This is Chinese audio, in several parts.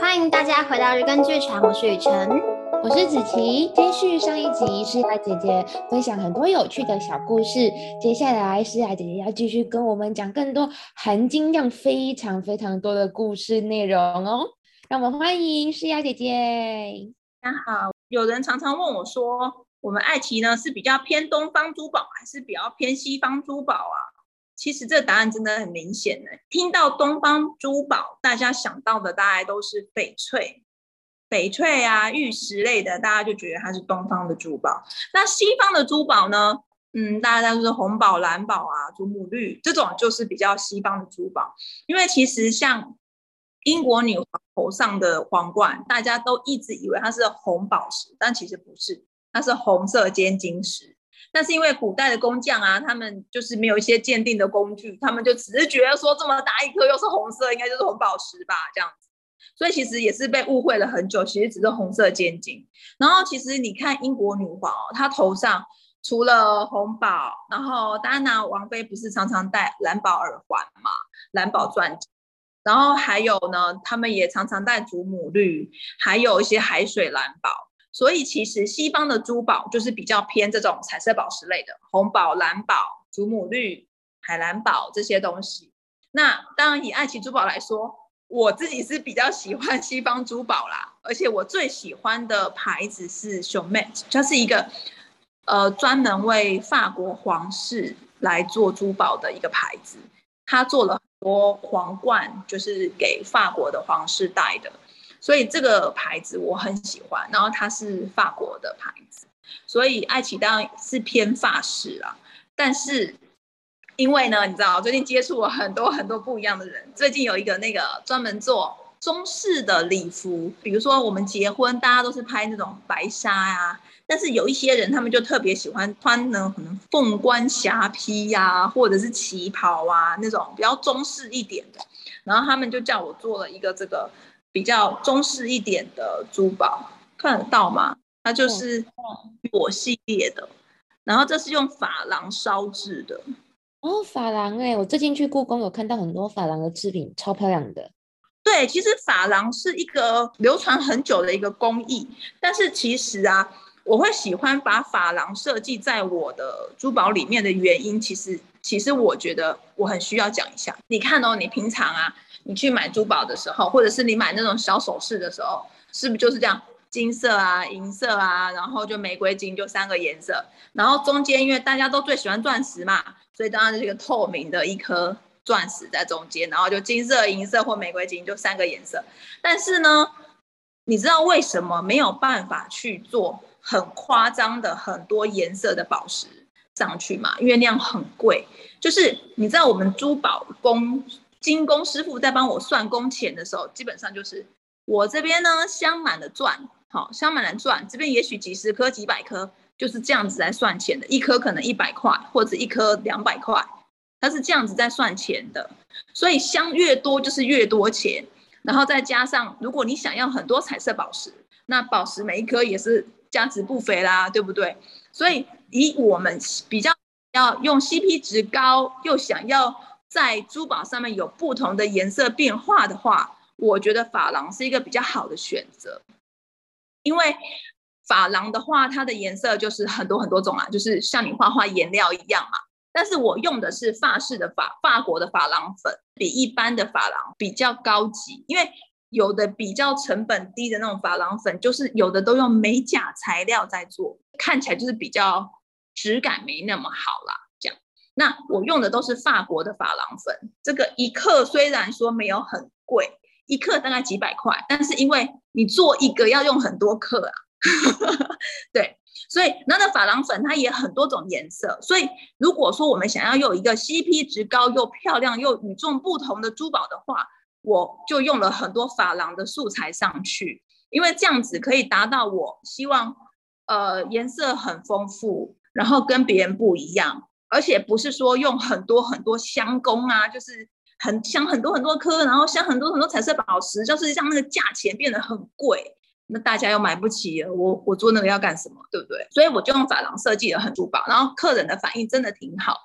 欢迎大家回到日更剧场，我是雨辰，我是子琪。接续上一集，诗雅姐姐分享很多有趣的小故事，接下来诗雅姐姐要继续跟我们讲更多含金量非常非常多的故事内容哦。让我们欢迎诗雅姐姐。大家好，有人常常问我说，我们爱奇呢是比较偏东方珠宝，还是比较偏西方珠宝啊？其实这答案真的很明显呢。听到东方珠宝，大家想到的大概都是翡翠、翡翠啊、玉石类的，大家就觉得它是东方的珠宝。那西方的珠宝呢？嗯，大家都是红宝、蓝宝啊、祖母绿这种，就是比较西方的珠宝。因为其实像英国女皇头上的皇冠，大家都一直以为它是红宝石，但其实不是，它是红色尖晶石。但是因为古代的工匠啊，他们就是没有一些鉴定的工具，他们就只是觉得说这么大一颗又是红色，应该就是红宝石吧，这样子。所以其实也是被误会了很久，其实只是红色尖晶。然后其实你看英国女皇哦，她头上除了红宝，然后戴安娜王妃不是常常戴蓝宝耳环嘛，蓝宝钻戒，然后还有呢，他们也常常戴祖母绿，还有一些海水蓝宝。所以其实西方的珠宝就是比较偏这种彩色宝石类的，红宝、蓝宝、祖母绿、海蓝宝这些东西。那当然以爱奇珠宝来说，我自己是比较喜欢西方珠宝啦，而且我最喜欢的牌子是 Chaumet，它是一个呃专门为法国皇室来做珠宝的一个牌子，它做了很多皇冠，就是给法国的皇室戴的。所以这个牌子我很喜欢，然后它是法国的牌子，所以爱奇当然是偏法式啦。但是因为呢，你知道最近接触了很多很多不一样的人，最近有一个那个专门做中式的礼服，比如说我们结婚，大家都是拍那种白纱呀、但是有一些人他们就特别喜欢穿呢，可能凤冠霞帔呀，或者是旗袍啊那种比较中式一点的，然后他们就叫我做了一个这个。比较中式一点的珠宝，看得到吗？它就是我系列的，然后这是用珐琅烧制的。哦，珐琅哎，我最近去故宫有看到很多珐琅的制品，超漂亮的。对，其实珐琅是一个流传很久的一个工艺，但是其实啊，我会喜欢把珐琅设计在我的珠宝里面的原因，其实其实我觉得我很需要讲一下。你看哦，你平常啊。你去买珠宝的时候，或者是你买那种小首饰的时候，是不是就是这样？金色啊，银色啊，然后就玫瑰金，就三个颜色。然后中间，因为大家都最喜欢钻石嘛，所以当然是一个透明的一颗钻石在中间，然后就金色、银色或玫瑰金，就三个颜色。但是呢，你知道为什么没有办法去做很夸张的很多颜色的宝石上去嘛？因为那样很贵。就是你知道我们珠宝工。金工师傅在帮我算工钱的时候，基本上就是我这边呢镶满了钻，好镶满了钻，这边也许几十颗、几百颗，就是这样子来算钱的，一颗可能一百块或者一颗两百块，它是这样子在算钱的。所以镶越多就是越多钱，然后再加上如果你想要很多彩色宝石，那宝石每一颗也是价值不菲啦，对不对？所以以我们比较要用 CP 值高又想要。在珠宝上面有不同的颜色变化的话，我觉得珐琅是一个比较好的选择。因为珐琅的话，它的颜色就是很多很多种啊，就是像你画画颜料一样嘛。但是我用的是法式的法法国的珐琅粉，比一般的珐琅比较高级。因为有的比较成本低的那种珐琅粉，就是有的都用美甲材料在做，看起来就是比较质感没那么好啦。那我用的都是法国的珐琅粉，这个一克虽然说没有很贵，一克大概几百块，但是因为你做一个要用很多克啊，对，所以那的珐琅粉它也很多种颜色，所以如果说我们想要有一个 CP 值高又漂亮又与众不同的珠宝的话，我就用了很多珐琅的素材上去，因为这样子可以达到我希望，呃，颜色很丰富，然后跟别人不一样。而且不是说用很多很多镶工啊，就是很镶很多很多颗，然后镶很多很多彩色宝石，就是让那个价钱变得很贵，那大家又买不起。我我做那个要干什么，对不对？所以我就用珐琅设计了很珠宝，然后客人的反应真的挺好。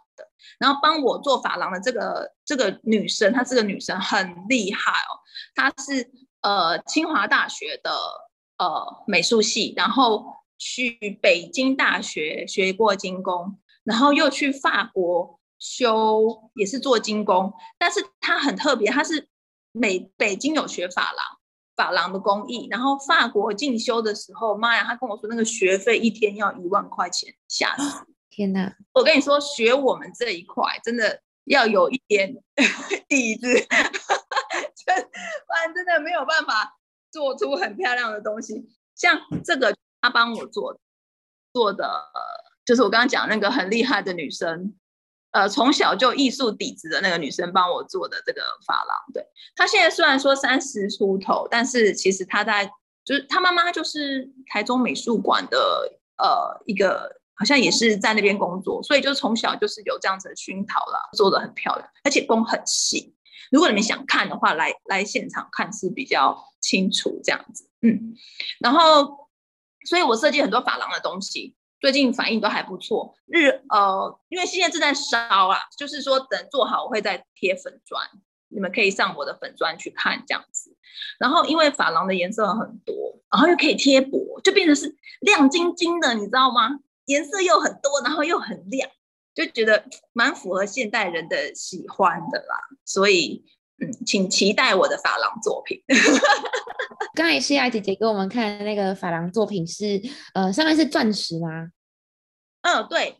然后帮我做发廊的这个这个女生，她这个女生很厉害哦，她是呃清华大学的呃美术系，然后去北京大学学过精工，然后又去法国修也是做精工，但是她很特别，她是美北京有学法廊。法郎的工艺，然后法国进修的时候，妈呀，她跟我说那个学费一天要一万块钱，吓死！天哪！我跟你说，学我们这一块真的要有一点 底子，不然真的没有办法做出很漂亮的东西。像这个，他帮我做，做的就是我刚刚讲那个很厉害的女生。呃，从小就艺术底子的那个女生帮我做的这个发廊，对，她现在虽然说三十出头，但是其实她在就是她妈妈就是台中美术馆的呃一个，好像也是在那边工作，所以就从小就是有这样子的熏陶了，做的很漂亮，而且工很细。如果你们想看的话，来来现场看是比较清楚这样子，嗯，然后所以我设计很多珐琅的东西。最近反应都还不错，日呃，因为现在正在烧啊，就是说等做好我会再贴粉砖，你们可以上我的粉砖去看这样子。然后因为珐琅的颜色很多，然后又可以贴薄，就变成是亮晶晶的，你知道吗？颜色又很多，然后又很亮，就觉得蛮符合现代人的喜欢的啦。所以嗯，请期待我的珐琅作品。刚才诗雅姐姐给我们看的那个珐琅作品是呃，上面是钻石吗？嗯，对，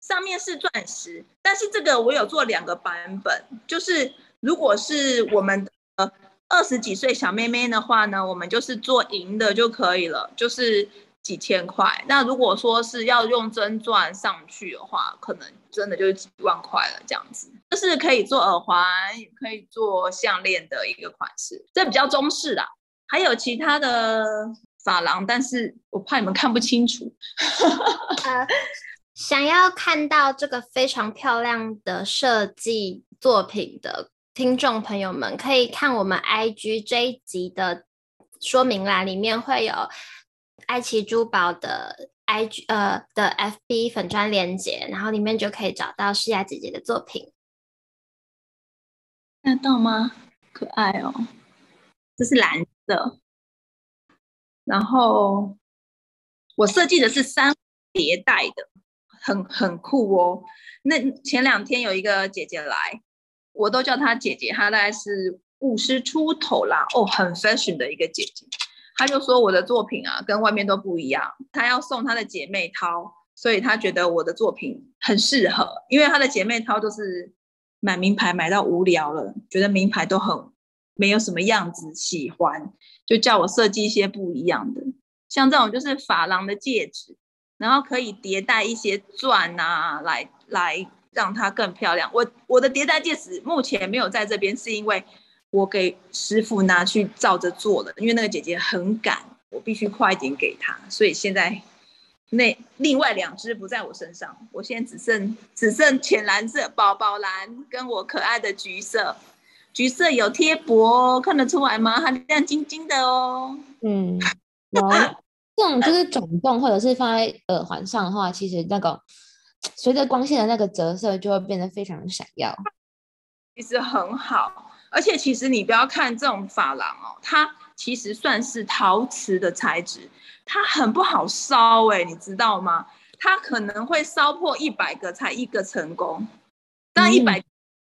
上面是钻石，但是这个我有做两个版本，就是如果是我们呃二十几岁小妹妹的话呢，我们就是做银的就可以了，就是几千块。那如果说是要用真钻上去的话，可能真的就是几万块了，这样子。这是可以做耳环，也可以做项链的一个款式，这比较中式啦。还有其他的珐琅，但是我怕你们看不清楚。呃想要看到这个非常漂亮的设计作品的听众朋友们，可以看我们 IG 这一集的说明栏，里面会有爱奇珠宝的 IG 呃的 FB 粉专链接，然后里面就可以找到诗雅姐姐的作品。看得到吗？可爱哦，这是蓝色，然后我设计的是三叠带的。很很酷哦！那前两天有一个姐姐来，我都叫她姐姐，她大概是五十出头啦，哦，很 fashion 的一个姐姐。她就说我的作品啊，跟外面都不一样。她要送她的姐妹淘，所以她觉得我的作品很适合，因为她的姐妹淘都是买名牌买到无聊了，觉得名牌都很没有什么样子，喜欢就叫我设计一些不一样的，像这种就是珐琅的戒指。然后可以叠戴一些钻啊，来来让它更漂亮。我我的叠戴戒指目前没有在这边，是因为我给师傅拿去照着做了，因为那个姐姐很赶，我必须快一点给她，所以现在那另外两只不在我身上，我现在只剩只剩浅蓝色、宝宝蓝跟我可爱的橘色，橘色有贴薄，看得出来吗？它亮晶晶的哦。嗯，这种就是转动，或者是放在耳环上的话，其实那个随着光线的那个折射，就会变得非常闪耀。其实很好，而且其实你不要看这种珐琅哦，它其实算是陶瓷的材质，它很不好烧哎，你知道吗？它可能会烧破一百个才一个成功，当然一百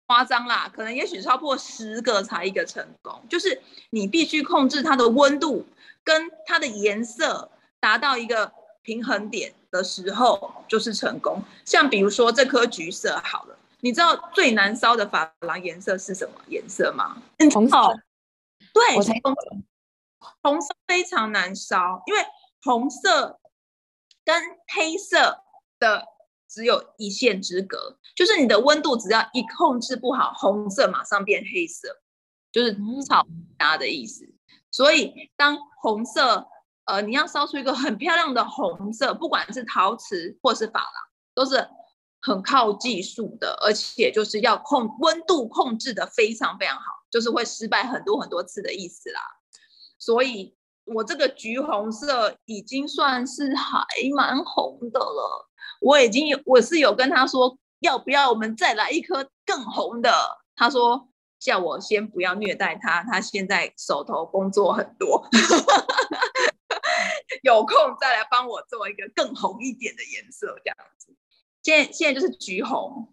夸张啦，可能也许烧破十个才一个成功，就是你必须控制它的温度跟它的颜色。达到一个平衡点的时候，就是成功。像比如说这颗橘色，好了，你知道最难烧的珐琅颜色是什么颜色吗？红色。对，红色。红色非常难烧，因为红色跟黑色的只有一线之隔，就是你的温度只要一控制不好，红色马上变黑色，就是炒搭的意思。所以当红色呃，你要烧出一个很漂亮的红色，不管是陶瓷或是珐琅，都是很靠技术的，而且就是要控温度控制的非常非常好，就是会失败很多很多次的意思啦。所以我这个橘红色已经算是还蛮红的了。我已经有，我是有跟他说，要不要我们再来一颗更红的？他说叫我先不要虐待他，他现在手头工作很多，有空再来帮我做一个更红一点的颜色，这样子。现在现在就是橘红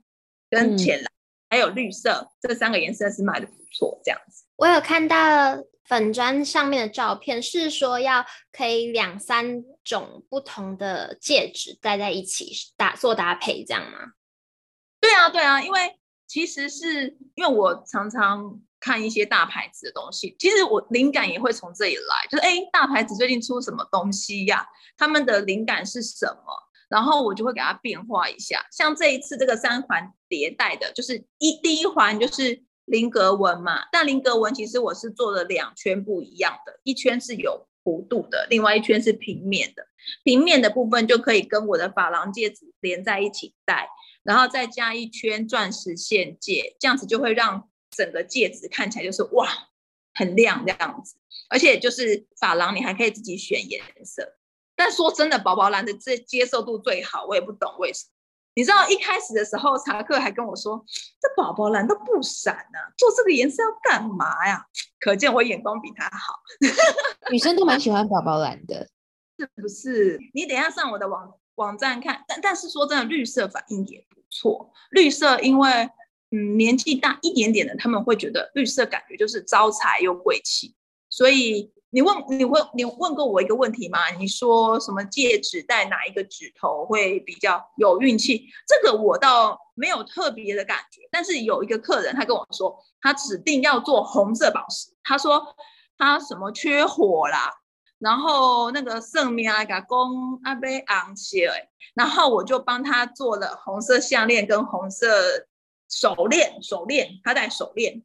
跟浅蓝、嗯、还有绿色这三个颜色是卖的不错，这样子。我有看到粉砖上面的照片，是说要可以两三种不同的戒指戴在一起搭做搭配，这样吗？对啊，对啊，因为其实是因为我常常看一些大牌子的东西，其实我灵感也会从这里来，就是哎，大牌子最近出什么东西呀？他们的灵感是什么？然后我就会给它变化一下。像这一次这个三环叠戴的，就是一第一环就是。菱格纹嘛，但菱格纹其实我是做了两圈不一样的，一圈是有弧度的，另外一圈是平面的。平面的部分就可以跟我的珐琅戒指连在一起戴，然后再加一圈钻石线戒，这样子就会让整个戒指看起来就是哇，很亮这样子。而且就是珐琅，你还可以自己选颜色。但说真的，宝宝蓝的这接受度最好，我也不懂为什么。你知道一开始的时候，查克还跟我说：“这宝宝蓝都不闪呢，做这个颜色要干嘛呀？”可见我眼光比他好。女生都蛮喜欢宝宝蓝的，是不是？你等一下上我的网网站看，但但是说真的，绿色反应也不错。绿色因为嗯年纪大一点点的，他们会觉得绿色感觉就是招财又贵气，所以。你问你问你问过我一个问题吗？你说什么戒指戴哪一个指头会比较有运气？这个我倒没有特别的感觉。但是有一个客人他跟我说，他指定要做红色宝石。他说他什么缺火啦，然后那个圣命啊，公阿贝昂切，然后我就帮他做了红色项链跟红色手链，手链他戴手链，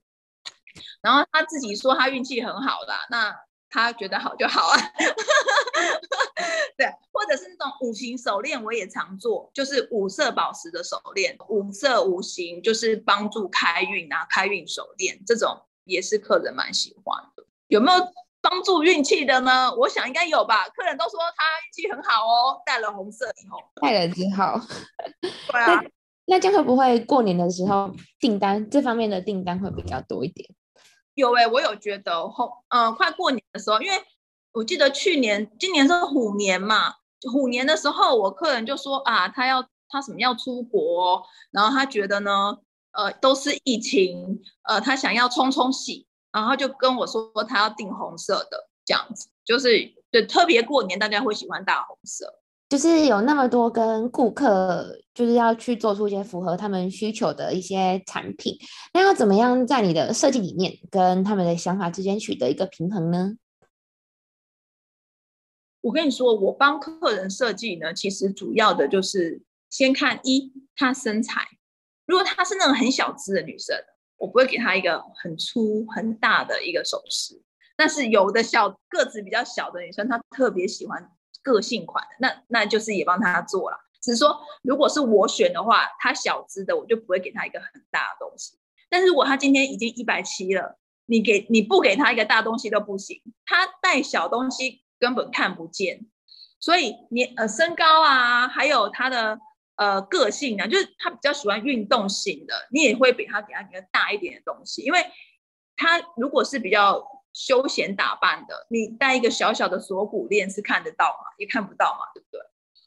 然后他自己说他运气很好的那。他觉得好就好啊，对，或者是那种五行手链，我也常做，就是五色宝石的手链，五色五行就是帮助开运啊，开运手链这种也是客人蛮喜欢的。有没有帮助运气的呢？我想应该有吧，客人都说他运气很好哦，戴了红色以后，戴了之后，对啊，那这样会不会过年的时候订单这方面的订单会比较多一点？有哎、欸，我有觉得后，嗯、呃，快过年的时候，因为我记得去年、今年是虎年嘛，虎年的时候，我客人就说啊，他要他什么要出国，然后他觉得呢，呃，都是疫情，呃，他想要冲冲喜，然后就跟我说他要订红色的，这样子，就是对，特别过年大家会喜欢大红色。就是有那么多跟顾客，就是要去做出一些符合他们需求的一些产品，那要怎么样在你的设计理念跟他们的想法之间取得一个平衡呢？我跟你说，我帮客人设计呢，其实主要的就是先看一她身材，如果她是那种很小只的女生，我不会给她一个很粗很大的一个首饰，但是有的小个子比较小的女生，她特别喜欢。个性款的，那那就是也帮他做了。只是说，如果是我选的话，他小只的我就不会给他一个很大的东西。但是如果他今天已经一百七了，你给你不给他一个大东西都不行，他带小东西根本看不见。所以你呃身高啊，还有他的呃个性啊，就是他比较喜欢运动型的，你也会比他给他一个大一点的东西，因为他如果是比较。休闲打扮的，你戴一个小小的锁骨链是看得到吗？也看不到嘛，对不对？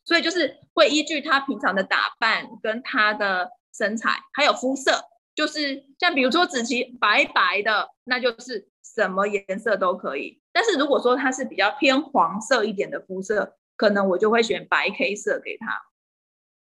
所以就是会依据他平常的打扮跟他的身材，还有肤色，就是像比如说子琪白白的，那就是什么颜色都可以。但是如果说他是比较偏黄色一点的肤色，可能我就会选白 K 色给他。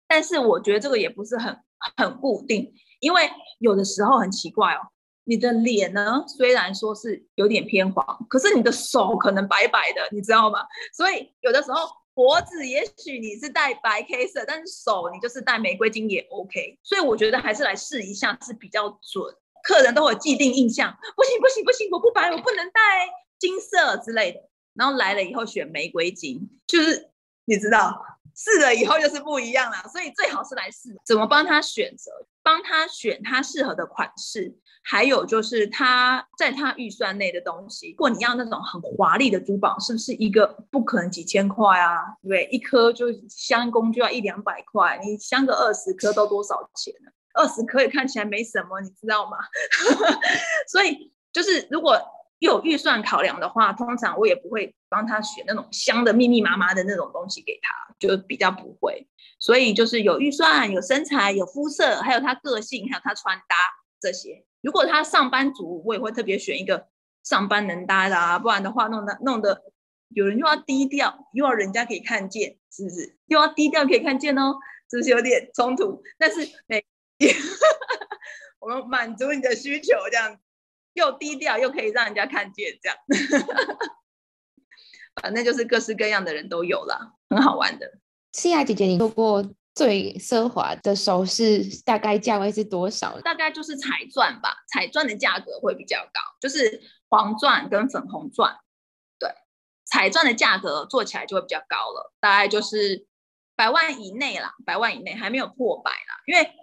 但是我觉得这个也不是很很固定，因为有的时候很奇怪哦。你的脸呢，虽然说是有点偏黄，可是你的手可能白白的，你知道吗？所以有的时候脖子也许你是戴白 K 色，但是手你就是戴玫瑰金也 OK。所以我觉得还是来试一下是比较准。客人都有既定印象，不行不行不行，我不白，我不能戴金色之类的。然后来了以后选玫瑰金，就是你知道，试了以后就是不一样了。所以最好是来试，怎么帮他选择，帮他选他适合的款式。还有就是他在他预算内的东西，如果你要那种很华丽的珠宝，是不是一个不可能几千块啊？对？一颗就镶工就要一两百块，你镶个二十颗都多少钱呢？二十颗也看起来没什么，你知道吗？所以就是如果有预算考量的话，通常我也不会帮他选那种香的密密麻麻的那种东西给他，就比较不会。所以就是有预算、有身材、有肤色，还有他个性，还有他穿搭这些。如果他上班族，我也会特别选一个上班能搭的啊，不然的话弄得弄得有人又要低调，又要人家可以看见，是不是？又要低调可以看见哦，是不是有点冲突？但是每 我们满足你的需求，这样又低调又可以让人家看见，这样，反正就是各式各样的人都有了，很好玩的。西雅姐姐，你做过最奢华的首饰，大概价位是多少？大概就是彩钻吧，彩钻的价格会比较高，就是黄钻跟粉红钻。对，彩钻的价格做起来就会比较高了，大概就是百万以内啦，百万以内还没有破百啦。因为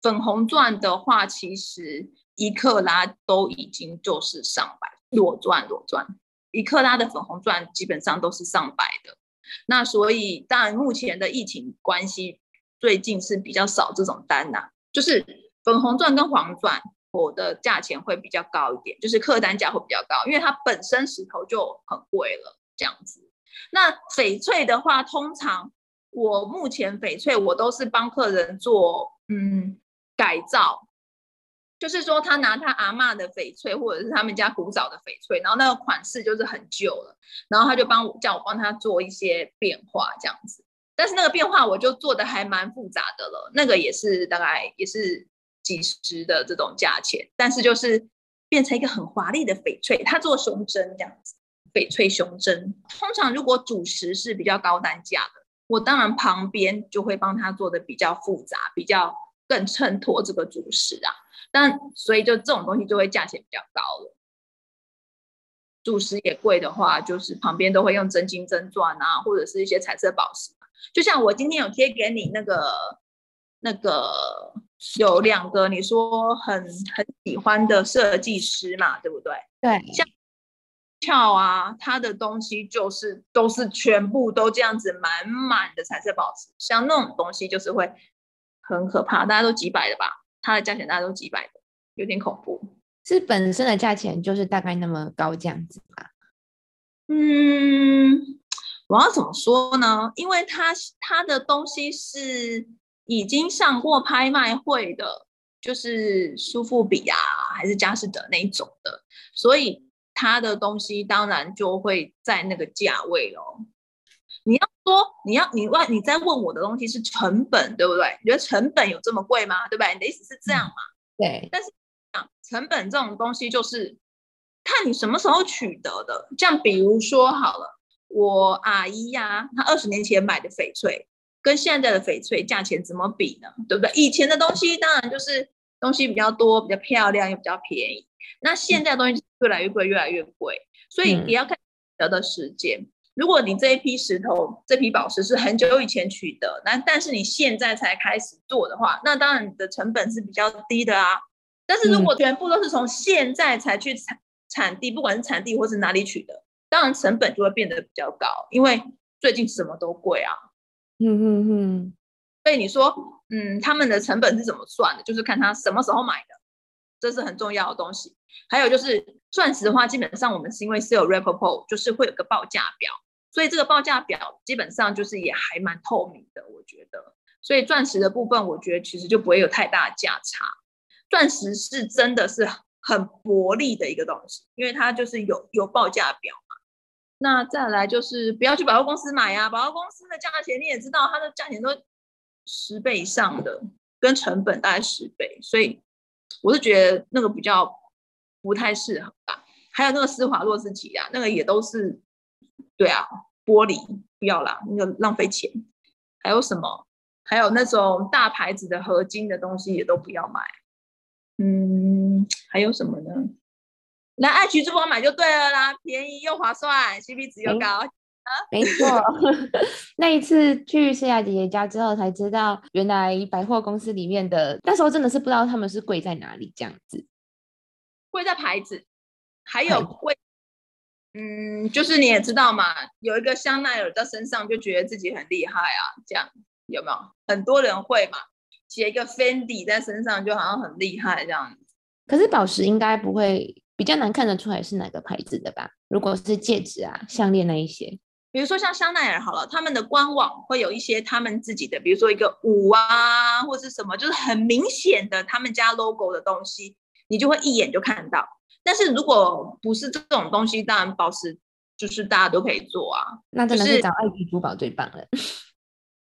粉红钻的话，其实一克拉都已经就是上百，裸钻裸钻，一克拉的粉红钻基本上都是上百的。那所以，当然目前的疫情关系，最近是比较少这种单呐、就是粉红钻跟黄钻，我的价钱会比较高一点，就是客单价会比较高，因为它本身石头就很贵了，这样子。那翡翠的话，通常我目前翡翠我都是帮客人做嗯改造。就是说，他拿他阿嬷的翡翠，或者是他们家古早的翡翠，然后那个款式就是很旧了，然后他就帮我叫我帮他做一些变化这样子。但是那个变化我就做的还蛮复杂的了，那个也是大概也是几十的这种价钱，但是就是变成一个很华丽的翡翠，他做胸针这样子，翡翠胸针。通常如果主石是比较高单价的，我当然旁边就会帮他做的比较复杂，比较更衬托这个主食啊。但所以就这种东西就会价钱比较高了，主食也贵的话，就是旁边都会用真金真钻啊，或者是一些彩色宝石。就像我今天有贴给你那个那个有两个你说很很喜欢的设计师嘛，对不对？对，像俏啊，他的东西就是都是全部都这样子满满的彩色宝石，像那种东西就是会很可怕，大家都几百的吧。它的价钱大家都几百的，有点恐怖。是本身的价钱就是大概那么高这样子吗？嗯，我要怎么说呢？因为它它的东西是已经上过拍卖会的，就是苏富比啊，还是佳士得那一种的，所以它的东西当然就会在那个价位哦。你要说你要你问你在问我的东西是成本，对不对？你觉得成本有这么贵吗？对不对？你的意思是这样嘛？对。但是啊，成本这种东西就是看你什么时候取得的。像比如说好了，我阿姨呀、啊，她二十年前买的翡翠，跟现在的翡翠价钱怎么比呢？对不对？以前的东西当然就是东西比较多、比较漂亮又比较便宜。那现在的东西越来越贵，越来越贵，所以也要看得的时间。嗯如果你这一批石头、这批宝石是很久以前取得，那但是你现在才开始做的话，那当然你的成本是比较低的啊。但是如果全部都是从现在才去产产地，不管是产地或是哪里取的，当然成本就会变得比较高，因为最近什么都贵啊。嗯嗯嗯。所以你说，嗯，他们的成本是怎么算的？就是看他什么时候买的，这是很重要的东西。还有就是钻石的话，基本上我们是因为是有 report，就是会有个报价表。所以这个报价表基本上就是也还蛮透明的，我觉得。所以钻石的部分，我觉得其实就不会有太大的价差。钻石是真的是很薄利的一个东西，因为它就是有有报价表嘛。那再来就是不要去百货公司买啊，百货公司的价钱你也知道，它的价钱都十倍以上的，跟成本大概十倍，所以我是觉得那个比较不太适合吧。还有那个施华洛世奇啊，那个也都是。对啊，玻璃不要啦，那个浪费钱。还有什么？还有那种大牌子的合金的东西也都不要买。嗯，还有什么呢？来爱橘珠宝买就对了啦，便宜又划算，CP 值又高。没错，那一次去诗雅姐姐家之后才知道，原来百货公司里面的那时候真的是不知道他们是贵在哪里这样子。贵在牌子，还有贵。嗯，就是你也知道嘛，有一个香奈儿在身上就觉得自己很厉害啊，这样有没有？很多人会嘛。写一个 Fendi 在身上，就好像很厉害这样子。可是宝石应该不会比较难看得出来是哪个牌子的吧？如果是戒指啊、项链那一些，比如说像香奈儿好了，他们的官网会有一些他们自己的，比如说一个五啊，或是什么，就是很明显的他们家 logo 的东西，你就会一眼就看到。但是如果不是这种东西，当然宝石就是大家都可以做啊。那真的是找爱琪珠宝最棒了。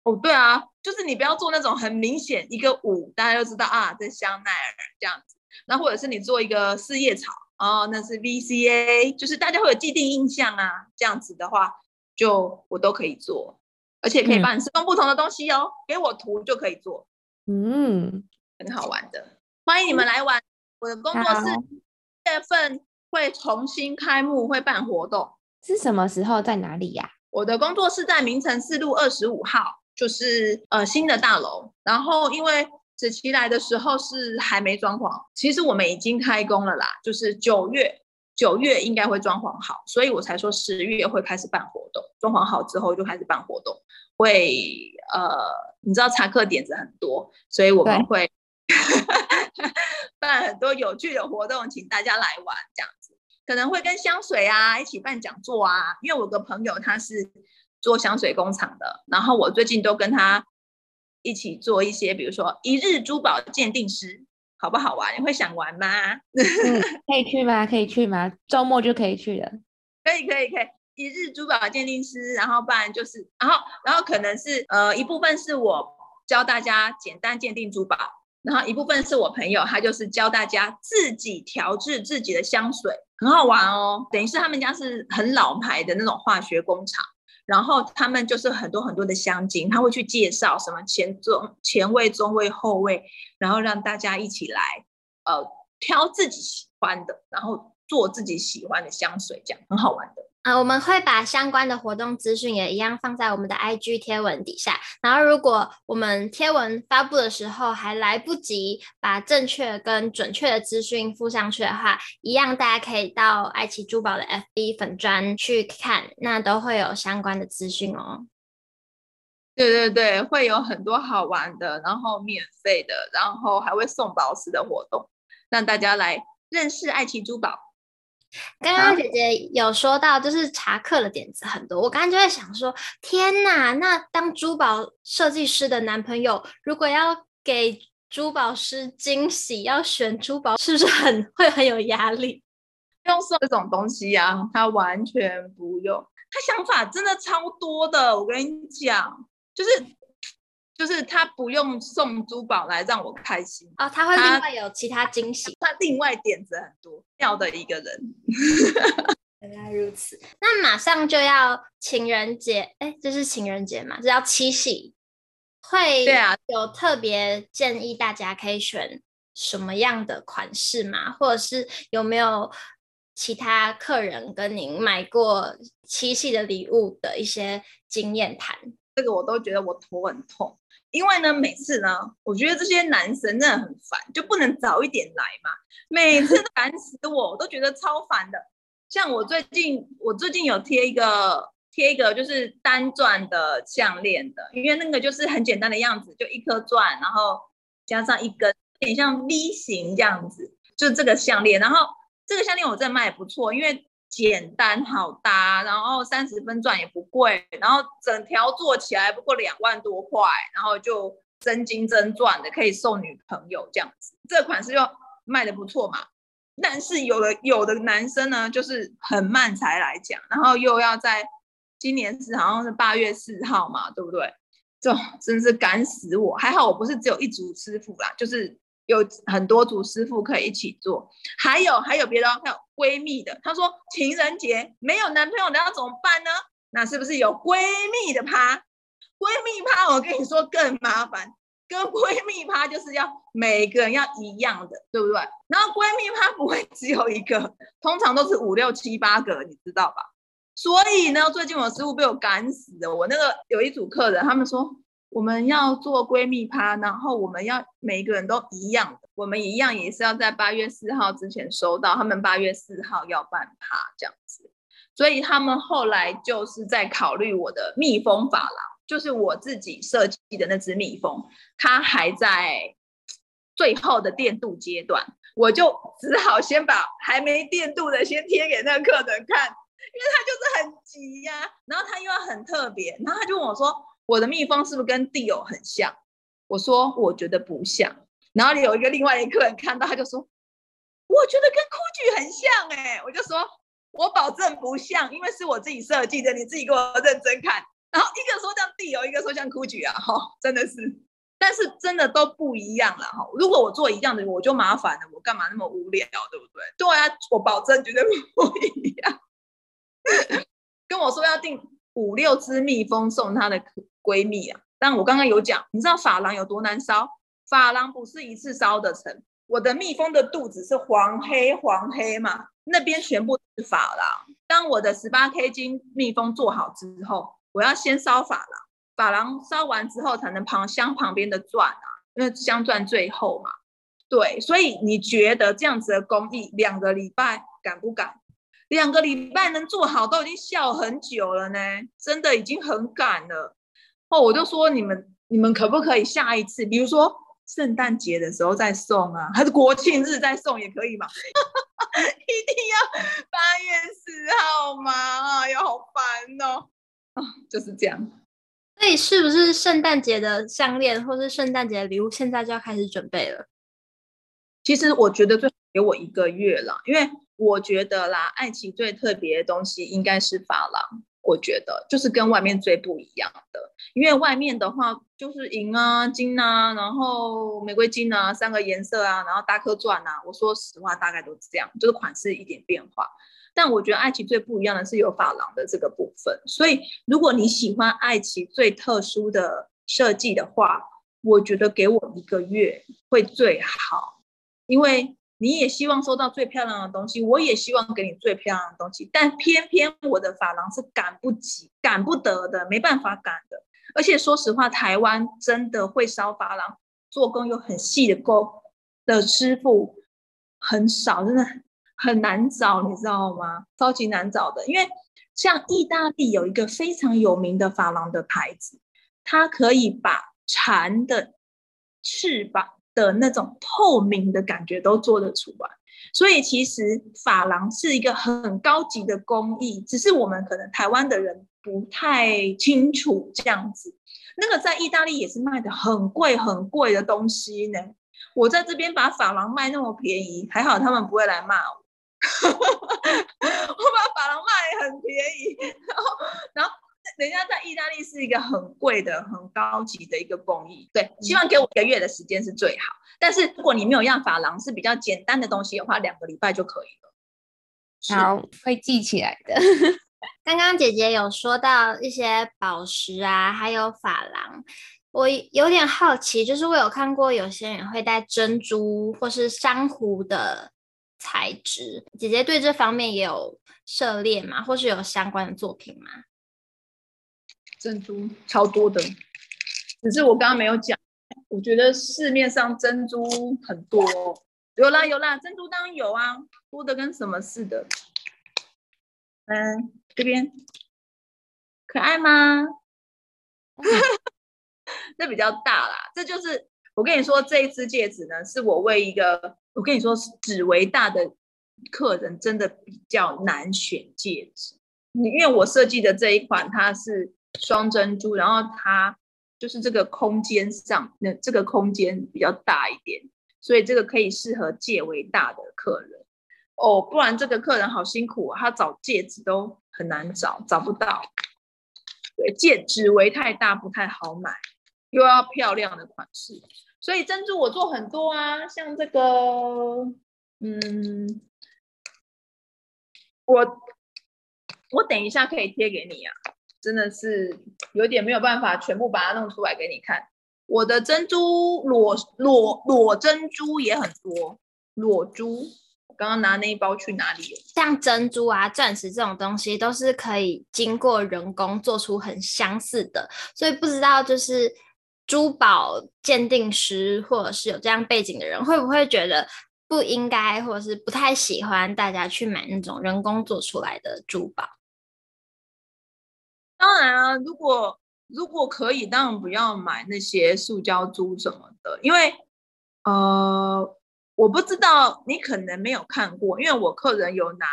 哦，对啊，就是你不要做那种很明显一个五，大家就知道啊，这香奈儿这样子。那或者是你做一个四叶草哦，那是 VCA，就是大家会有既定印象啊。这样子的话，就我都可以做，而且可以帮你施工不同的东西哦。嗯、给我图就可以做，嗯，很好玩的，欢迎你们来玩。我的工作室一月份会重新开幕，会办活动，是什么时候在哪里呀、啊？我的工作室在明诚四路二十五号。就是呃新的大楼，然后因为子琪来的时候是还没装潢，其实我们已经开工了啦，就是九月九月应该会装潢好，所以我才说十月会开始办活动，装潢好之后就开始办活动，会呃你知道查课点子很多，所以我们会 办很多有趣的活动，请大家来玩这样子，可能会跟香水啊一起办讲座啊，因为我有个朋友他是。做香水工厂的，然后我最近都跟他一起做一些，比如说一日珠宝鉴定师，好不好玩？你会想玩吗？嗯，可以去吗？可以去吗？周末就可以去了。可以，可以，可以。一日珠宝鉴定师，然后不然就是，然后，然后可能是呃一部分是我教大家简单鉴定珠宝，然后一部分是我朋友，他就是教大家自己调制自己的香水，很好玩哦。等于是他们家是很老牌的那种化学工厂。然后他们就是很多很多的香精，他会去介绍什么前中前味、中味、后味，然后让大家一起来，呃，挑自己喜欢的，然后做自己喜欢的香水，这样很好玩的。啊，我们会把相关的活动资讯也一样放在我们的 IG 贴文底下。然后，如果我们贴文发布的时候还来不及把正确跟准确的资讯附上去的话，一样大家可以到爱奇珠宝的 FB 粉专去看，那都会有相关的资讯哦。对对对，会有很多好玩的，然后免费的，然后还会送宝石的活动，让大家来认识爱琪珠宝。刚刚姐姐有说到，就是查课的点子很多。我刚刚就在想说，天哪，那当珠宝设计师的男朋友，如果要给珠宝师惊喜，要选珠宝，是不是很会很有压力？不用送这种东西啊，他完全不用。他想法真的超多的，我跟你讲，就是。就是他不用送珠宝来让我开心哦，他会另外有其他惊喜，他，他另外点子很多，妙的一个人。原来如此，那马上就要情人节，哎，这是情人节嘛？这叫七夕，会对啊，有特别建议大家可以选什么样的款式嘛？或者是有没有其他客人跟您买过七夕的礼物的一些经验谈？这个我都觉得我头很痛。因为呢，每次呢，我觉得这些男生真的很烦，就不能早一点来嘛？每次烦死我，我都觉得超烦的。像我最近，我最近有贴一个贴一个就是单钻的项链的，因为那个就是很简单的样子，就一颗钻，然后加上一根，有点像 V 型这样子，就这个项链。然后这个项链我真的卖也不错，因为。简单好搭，然后三十分钻也不贵，然后整条做起来不过两万多块，然后就真金真钻的，可以送女朋友这样子。这款式就卖得不错嘛。但是有的有的男生呢，就是很慢才来讲，然后又要在今年是好像是八月四号嘛，对不对？就真是赶死我。还好我不是只有一组师傅啦，就是。有很多组师傅可以一起做，还有还有别的，还有闺蜜的。她说情人节没有男朋友的要怎么办呢？那是不是有闺蜜的趴？闺蜜趴我跟你说更麻烦，跟闺蜜趴就是要每个人要一样的，对不对？然后闺蜜趴不会只有一个，通常都是五六七八个，你知道吧？所以呢，最近我师傅被我赶死了。我那个有一组客人，他们说。我们要做闺蜜趴，然后我们要每一个人都一样，我们一样也是要在八月四号之前收到，他们八月四号要办趴这样子，所以他们后来就是在考虑我的蜜蜂发廊，就是我自己设计的那只蜜蜂，它还在最后的电镀阶段，我就只好先把还没电镀的先贴给那个客人看，因为他就是很急呀、然后他又要很特别，然后他就问我说：“我的蜜蜂是不是跟 Dior 很像？”我说：“我觉得不像。”然后有一个另外一个客人看到，他就说：“我觉得跟 Gucci 很像。”哎，我就说：“我保证不像，因为是我自己设计的，你自己给我认真看。”然后一个说像 Dior，一个说像 Gucci 啊，哈，真的是，但是真的都不一样了哈。如果我做一样的，我就麻烦了，我干嘛那么无聊，对不对？对啊，我保证绝对不一样。跟我说要订五六只蜜蜂送他的闺蜜啊，但我刚刚有讲，你知道珐琅有多难烧？珐琅不是一次烧得成，我的蜜蜂的肚子是黄黑黄黑嘛，那边全部是珐琅。当我的十八 K 金蜜蜂做好之后，我要先烧珐琅，珐琅烧完之后才能旁镶旁边的钻啊，因为镶钻最后嘛。对，所以你觉得这样子的工艺两个礼拜敢不敢？两个礼拜能做好都已经笑很久了呢，真的已经很赶了。哦，我就说你们你们可不可以下一次，比如说圣诞节的时候再送啊，还是国庆日再送也可以嘛？一定要八月四号吗？哎呀，好烦哦。哦，就是这样。所以是不是圣诞节的项链或是圣诞节的礼物，现在就要开始准备了？其实我觉得最好给我一个月了，因为我觉得啦，爱情最特别的东西应该是发廊。我觉得就是跟外面最不一样的，因为外面的话就是银啊、金啊，然后玫瑰金啊，三个颜色啊，然后大颗钻啊。我说实话，大概都是这样，就是款式一点变化。但我觉得爱奇最不一样的是有发廊的这个部分，所以如果你喜欢爱奇最特殊的设计的话，我觉得给我一个月会最好，因为你也希望收到最漂亮的东西，我也希望给你最漂亮的东西，但偏偏我的发廊是赶不及、赶不得的，没办法赶的。而且说实话，台湾真的会烧发廊、做工又很细的工的师傅很少，真的。很难找，你知道吗？超级难找的，因为像意大利有一个非常有名的发廊的牌子，它可以把蝉的翅膀的那种透明的感觉都做得出来。所以其实发廊是一个很高级的工艺，只是我们可能台湾的人不太清楚这样子。那个在意大利也是卖的很贵很贵的东西呢。我在这边把发廊卖那么便宜，还好他们不会来骂我。我把发廊卖很便宜，然后，然后人家在意大利是一个很贵的、很高级的一个工艺。对，希望给我一个月的时间是最好。但是如果你没有让发廊是比较简单的东西的话，两个礼拜就可以了。好，会记起来的。刚刚姐姐有说到一些宝石啊，还有珐琅，我有点好奇，就是我有看过有些人会戴珍珠或是珊瑚的。材质，姐姐对这方面也有涉猎吗？或是有相关的作品吗？珍珠超多的，只是我刚刚没有讲。我觉得市面上珍珠很多，有啦有啦，珍珠当然有啊，多的跟什么似的。嗯，这边可爱吗？这比较大啦，这就是我跟你说，这一只戒指呢，是我为一个。我跟你说，指围大的客人真的比较难选戒指，因为我设计的这一款它是双珍珠，然后它就是这个空间上，那这个空间比较大一点，所以这个可以适合戒围大的客人。哦，不然这个客人好辛苦啊，他找戒指都很难找，找不到，戒指围太大不太好买，又要漂亮的款式。所以珍珠我做很多啊，像这个，嗯，我我等一下可以贴给你啊，真的是有点没有办法全部把它弄出来给你看。我的珍珠裸裸裸珍珠也很多，裸珠，刚刚拿那一包去哪里了？像珍珠啊、钻石这种东西都是可以经过人工做出很相似的，所以不知道就是。珠宝鉴定师，或者是有这样背景的人，会不会觉得不应该，或者是不太喜欢大家去买那种人工做出来的珠宝？当然啊，如果如果可以，当然不要买那些塑胶珠什么的，因为呃，我不知道你可能没有看过，因为我客人有拿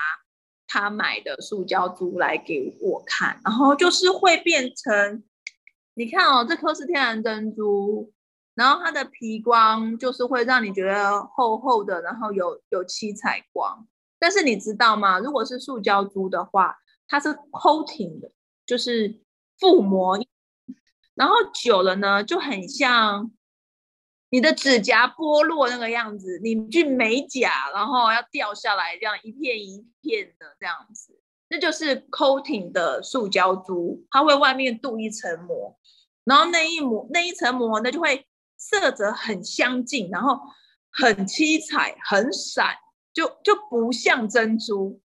他买的塑胶珠来给我看，然后就是会变成，你看哦，这颗是天然珍珠，然后它的皮光就是会让你觉得厚厚的，然后有有七彩光。但是你知道吗？如果是塑胶珠的话，它是 coating 的，就是覆膜，然后久了呢，就很像你的指甲剥落那个样子，你去美甲，然后要掉下来，这样一片一片的这样子，那就是 coating 的塑胶珠，它会外面镀一层膜，然后那一膜那一层膜呢，就会色泽很相近，然后很七彩，很闪，就就不像珍珠。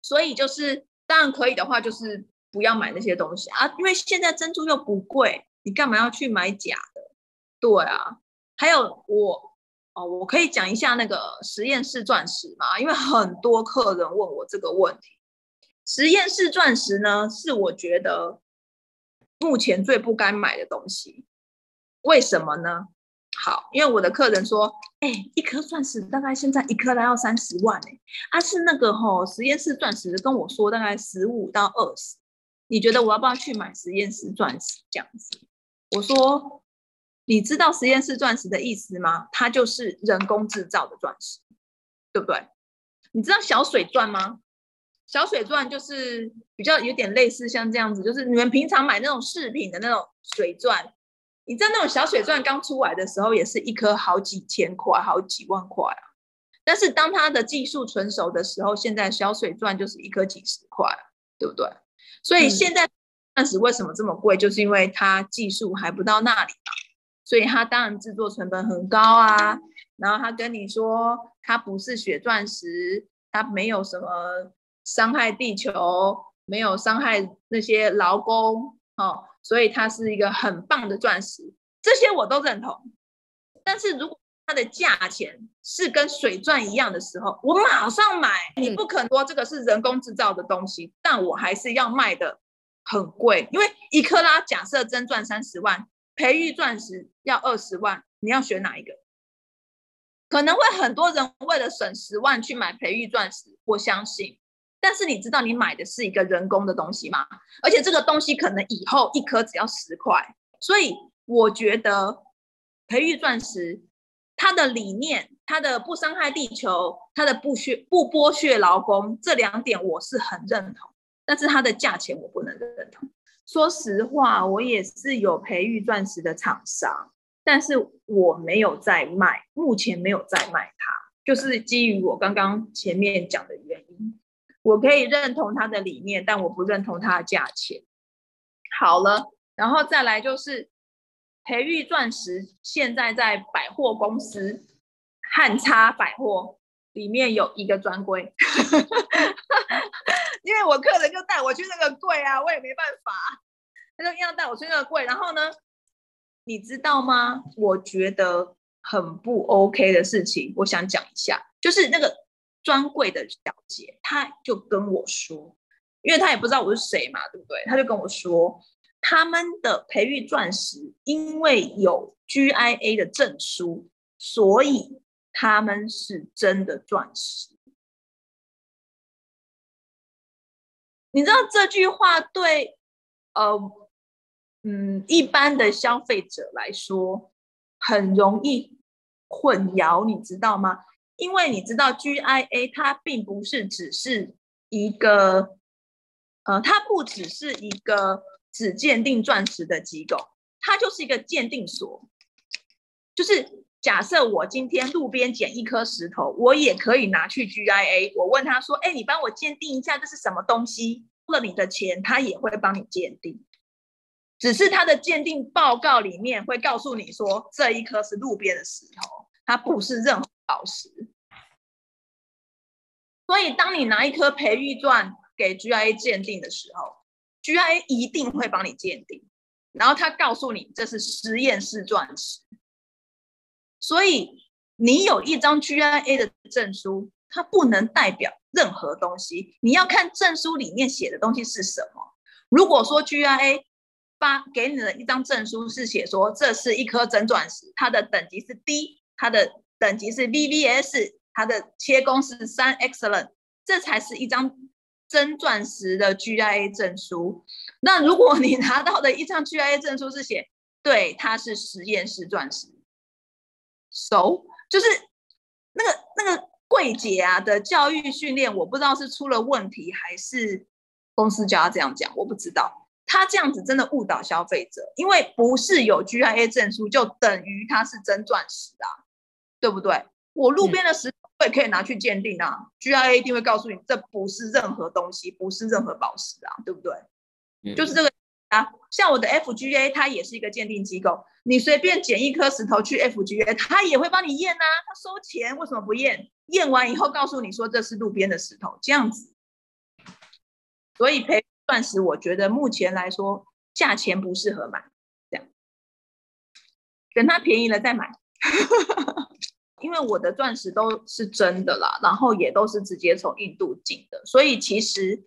所以就是，当然可以的话，就是不要买那些东西啊，因为现在珍珠又不贵，你干嘛要去买假的？对啊，还有我哦，我可以讲一下那个实验室钻石嘛，因为很多客人问我这个问题。实验室钻石呢，是我觉得目前最不该买的东西，为什么呢？好，因为我的客人说，哎、一颗钻石大概现在一颗都要三十万哎，啊是那个吼实验室钻石跟我说大概十五到二十，你觉得我要不要去买实验室钻石这样子？我说，你知道实验室钻石的意思吗？它就是人工制造的钻石，对不对？你知道小水钻吗？小水钻就是比较有点类似像这样子，就是你们平常买那种饰品的那种水钻。你知道那种小水钻刚出来的时候，也是一颗好几千块、好几万块啊。但是当它的技术成熟的时候，现在小水钻就是一颗几十块，对不对？所以现在钻石为什么这么贵，就是因为它技术还不到那里嘛。所以它当然制作成本很高啊。然后他跟你说，它不是血钻石，它没有什么伤害地球，没有伤害那些劳工，哦。所以它是一个很棒的钻石，这些我都认同。但是如果它的价钱是跟水钻一样的时候，我马上买。你不可能说这个是人工制造的东西，但我还是要卖的很贵，因为一克拉假设真钻三十万，培育钻石要二十万，你要选哪一个？可能会很多人为了省十万去买培育钻石，我相信。但是你知道你买的是一个人工的东西吗？而且这个东西可能以后一颗只要十块，所以我觉得培育钻石它的理念、它的不伤害地球、它的不削不剥削劳工这两点我是很认同，但是它的价钱我不能认同。说实话，我也是有培育钻石的厂商，但是我没有在卖，目前没有在卖它，就是基于我刚刚前面讲的原因。我可以认同他的理念，但我不认同他的价钱。好了，然后再来就是培育钻石，现在在百货公司汉差百货里面有一个专柜，因为我客人就带我去那个柜啊，我也没办法，他就硬要带我去那个柜。然后呢，你知道吗？我觉得很不 OK 的事情，我想讲一下，就是那个。专柜的小姐，她就跟我说，因为她也不知道我是谁嘛，对不对？她就跟我说，他们的培育钻石因为有 GIA 的证书，所以他们是真的钻石。你知道这句话对呃嗯一般的消费者来说很容易混淆，你知道吗？因为你知道，GIA 它并不是只是一个，呃，它不只是一个只鉴定钻石的机构，它就是一个鉴定所。就是假设我今天路边捡一颗石头，我也可以拿去 GIA，我问他说：“哎，你帮我鉴定一下这是什么东西？”付了你的钱，他也会帮你鉴定。只是他的鉴定报告里面会告诉你说，这一颗是路边的石头，它不是任何。宝石，所以当你拿一颗培育钻给 GIA 鉴定的时候，GIA 一定会帮你鉴定，然后他告诉你这是实验室钻石。所以你有一张 GIA 的证书，它不能代表任何东西。你要看证书里面写的东西是什么。如果说 GIA 发给你的一张证书是写说这是一颗真钻石，它的等级是 D，它的等级是 VVS，它的切工是三 Excellent，这才是一张真钻石的 GIA 证书。那如果你拿到的一张 GIA 证书是写对，它是实验室钻石，So 就是那个那个柜姐啊的教育训练，我不知道是出了问题还是公司叫他这样讲，我不知道。他这样子真的误导消费者，因为不是有 GIA 证书就等于它是真钻石啊，对不对？我路边的石也可以拿去鉴定啊，嗯，GIA 一定会告诉你这不是任何东西，不是任何宝石啊，对不对？嗯，就是这个啊，像我的 FGA 它也是一个鉴定机构，你随便捡一颗石头去 FGA，它也会帮你验啊，它收钱，为什么不验？验完以后告诉你说这是路边的石头，这样子，所以陪。钻石，我觉得目前来说价钱不适合买，这样等它便宜了再买。因为我的钻石都是真的啦，然后也都是直接从印度进的，所以其实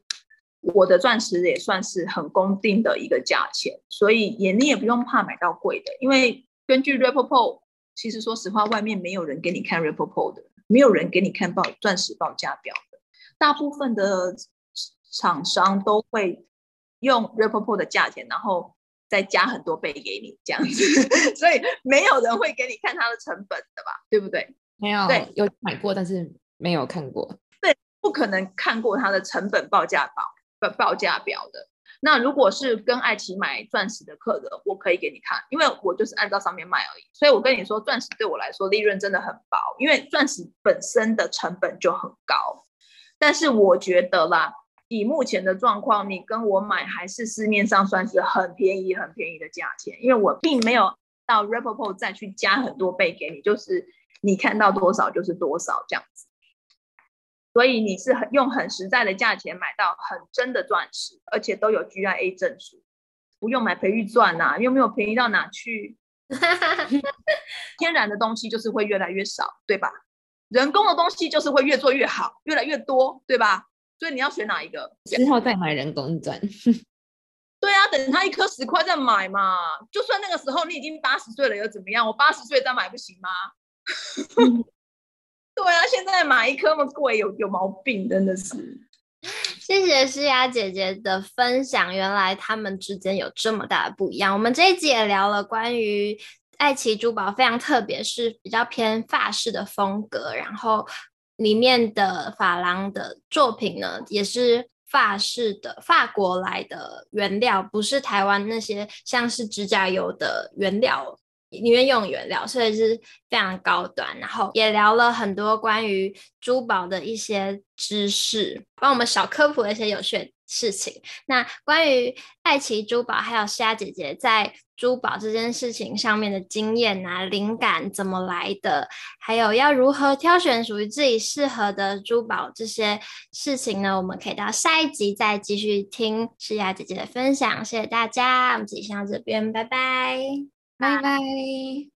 我的钻石也算是很公定的一个价钱，所以也你也不用怕买到贵的，因为根据 Rapaport，其实说实话，外面没有人给你看 Rapaport 的，没有人给你看报钻石报价表的，大部分的。厂商都会用 Rapaport 的价钱，然后再加很多倍给你这样子，所以没有人会给你看它的成本的吧？对不对？没有，对，有买过，但是没有看过。对，不可能看过它的成本报价表报报价表的。那如果是跟爱奇买钻石的客人，我可以给你看，因为我就是按照上面卖而已。所以我跟你说，钻石对我来说利润真的很薄，因为钻石本身的成本就很高。但是我觉得啦。以目前的状况，你跟我买还是市面上算是很便宜、很便宜的价钱，因为我并没有到 Rapaport 再去加很多倍给你，就是你看到多少就是多少这样子。所以你是很用很实在的价钱买到很真的钻石，而且都有 GIA 证书，不用买培育钻呐，又没有便宜到哪去。天然的东西就是会越来越少，对吧？人工的东西就是会越做越好，越来越多，对吧？所以你要选哪一个？之后再买人工钻。对啊，等它一颗十块再买嘛。就算那个时候你已经八十岁了，又怎么样？我八十岁再买不行吗？对啊，现在买一颗那么贵，有有毛病，真的是。谢谢诗雅姐姐的分享，原来他们之间有这么大的不一样。我们这一集也聊了关于爱奇珠宝，非常特别，是比较偏法式的风格，然后。里面的珐琅的作品呢，也是法式的法国来的原料，不是台湾那些像是指甲油的原料里面用原料，所以是非常高端。然后也聊了很多关于珠宝的一些知识，帮我们小科普一些有趣的事情。那关于爱奇珠宝还有诗雅姐姐在珠宝这件事情上面的经验啊，灵感怎么来的，还有要如何挑选属于自己适合的珠宝这些事情呢？我们可以到下一集再继续听诗雅姐姐的分享。谢谢大家，我们这集先到这边，拜拜，拜拜。